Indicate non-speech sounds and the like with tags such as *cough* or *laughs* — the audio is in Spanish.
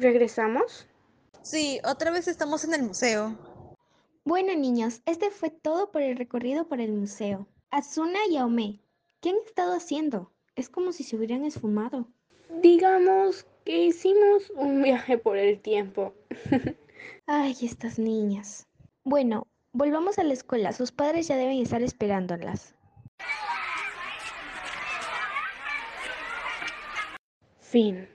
¿Regresamos? Sí, otra vez estamos en el museo. Bueno, niños, este fue todo por el recorrido por el museo. Asuna y Aome, ¿qué han estado haciendo? Es como si se hubieran esfumado. Digamos que hicimos un viaje por el tiempo. *laughs* Ay, estas niñas. Bueno, volvamos a la escuela. Sus padres ya deben estar esperándolas. Fin.